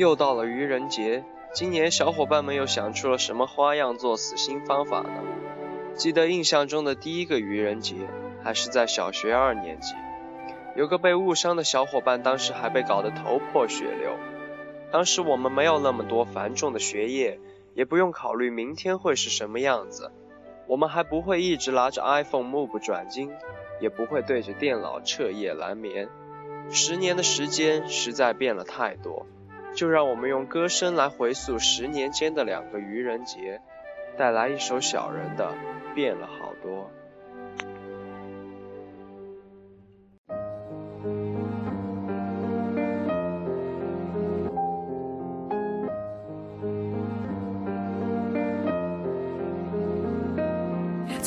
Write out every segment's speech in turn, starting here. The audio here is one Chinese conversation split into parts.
又到了愚人节，今年小伙伴们又想出了什么花样作死新方法呢？记得印象中的第一个愚人节，还是在小学二年级，有个被误伤的小伙伴，当时还被搞得头破血流。当时我们没有那么多繁重的学业，也不用考虑明天会是什么样子，我们还不会一直拿着 iPhone 目不转睛，也不会对着电脑彻夜难眠。十年的时间实在变了太多，就让我们用歌声来回溯十年间的两个愚人节，带来一首小人的《变了好多》。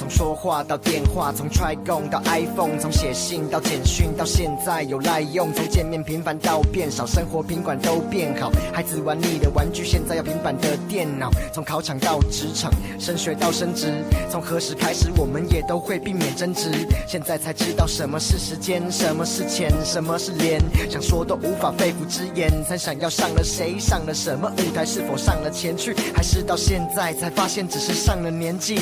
从说话到电话，从 try 共到 iPhone，从写信到简讯，到现在有赖用。从见面频繁到变少，生活品管都变好。孩子玩腻的玩具，现在要平板的电脑。从考场到职场，升学到升职，从何时开始我们也都会避免争执。现在才知道什么是时间，什么是钱，什么是脸。想说都无法肺腑之言，曾想要上了谁，上了什么舞台，是否上了前去，还是到现在才发现只是上了年纪。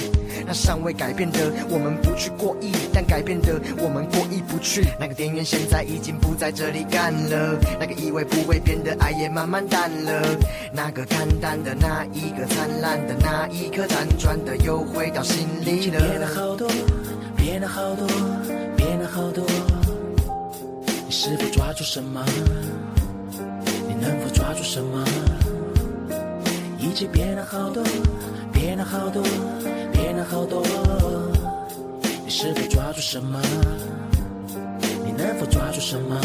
那尚未改变的，我们不去过意；但改变的，我们过意不去。那个店员现在已经不在这里干了，那个以为不会变的爱也慢慢淡了。那个看淡的，那一个灿烂的，那一颗辗转的，又回到心里了。变了好多，变了好多，变了好多。你是否抓住什么？你能否抓住什么？一切变了好多，变了好多，变了好多。你是否抓住什么？你能否抓住什么？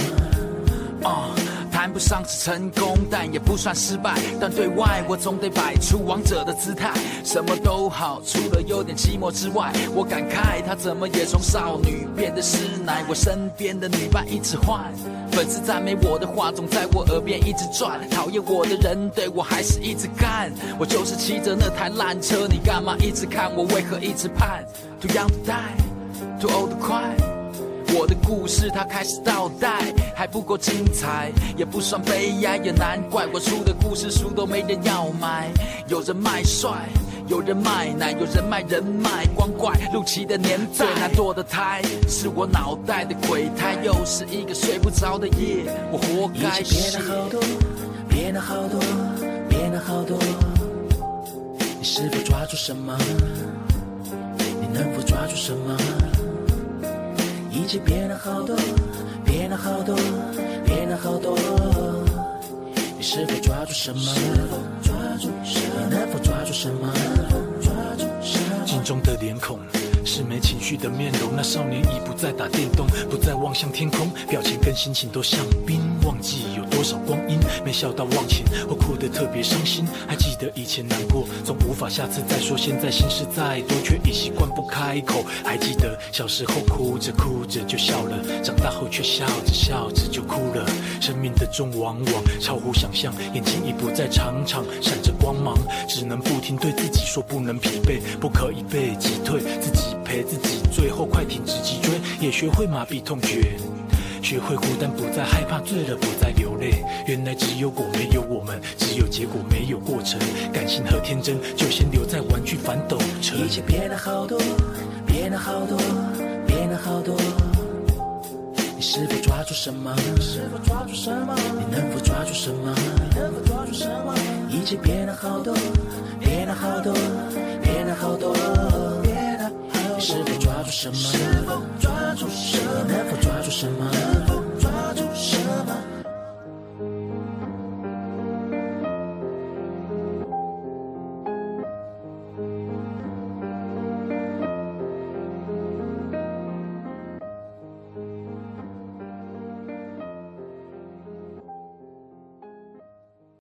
哦，谈不上是成功，但也不算失败。但对外我总得摆出王者的姿态，什么都好，除了有点寂寞之外。我感慨她怎么也从少女变得师奶。我身边的女伴一直换，粉丝赞美我的话总在我耳边一直转。讨厌我的人对我还是一直干，我就是骑着那台烂车，你干嘛一直看我？为何一直盼？Too young to die，too old to cry。我的故事它开始倒带，还不够精彩，也不算悲哀，也难怪我出的故事书都没人要买。有人卖帅，有人卖奶，有人卖人脉，光怪陆琪的年代。最难堕的胎是我脑袋的鬼胎，又是一个睡不着的夜，我活该变了。好多，变了好多，变了好多。你是否抓住什么？你能否抓住什么？一切变了好多，变了好多，变了好多。你是否抓住什么？抓住什么？你能否抓住什么？抓住什么？镜中的脸孔是没情绪的面容，那少年已不再打电动，不再望向天空，表情跟心情都像冰。忘记有多少光阴没笑到忘情，或哭得特别伤心。还记得以前难过，总无法下次再说。现在心事再多，却已习惯不开口。还记得小时候哭着哭着就笑了，长大后却笑着笑着就哭了。生命的钟往往超乎想象，眼睛已不再常常闪着光芒，只能不停对自己说不能疲惫，不可以被击退，自己陪自己，最后快停止脊椎，也学会麻痹痛觉。学会孤单，不再害怕，醉了不再流泪。原来只有果没有我们，只有结果没有过程。感性和天真就先留在玩具反斗城。一切变了好多，变了好多，变了好多。你是否抓住什么？是否抓住什么？你能否抓住什么？你能否抓住什么？一切变了好多，变了好多，变了好多。是否抓住什么？是否抓住什么？你能否抓住什么？能否抓住什么？